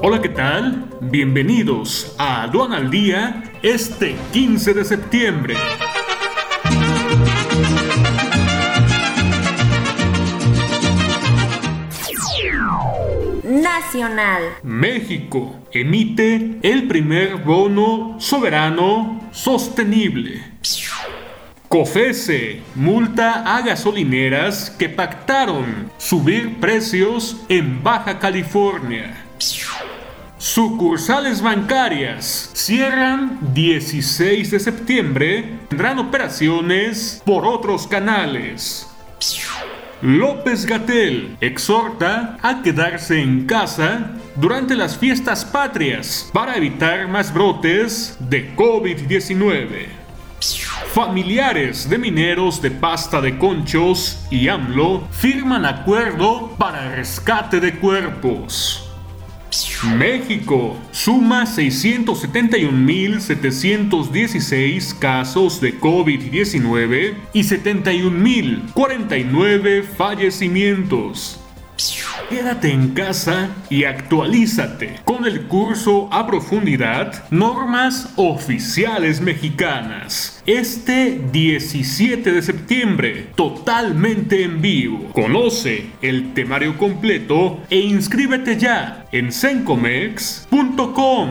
Hola, ¿qué tal? Bienvenidos a Aduana al Día este 15 de septiembre. Nacional. México emite el primer bono soberano sostenible. COFESE multa a gasolineras que pactaron subir precios en Baja California. Sucursales bancarias cierran 16 de septiembre. Tendrán operaciones por otros canales. López Gatel exhorta a quedarse en casa durante las fiestas patrias para evitar más brotes de COVID-19. Familiares de mineros de pasta de conchos y AMLO firman acuerdo para rescate de cuerpos. México suma 671.716 casos de COVID-19 y 71.049 fallecimientos. Quédate en casa y actualízate con el curso a profundidad Normas Oficiales Mexicanas. Este 17 de septiembre, totalmente en vivo. Conoce el temario completo e inscríbete ya en sencomex.com.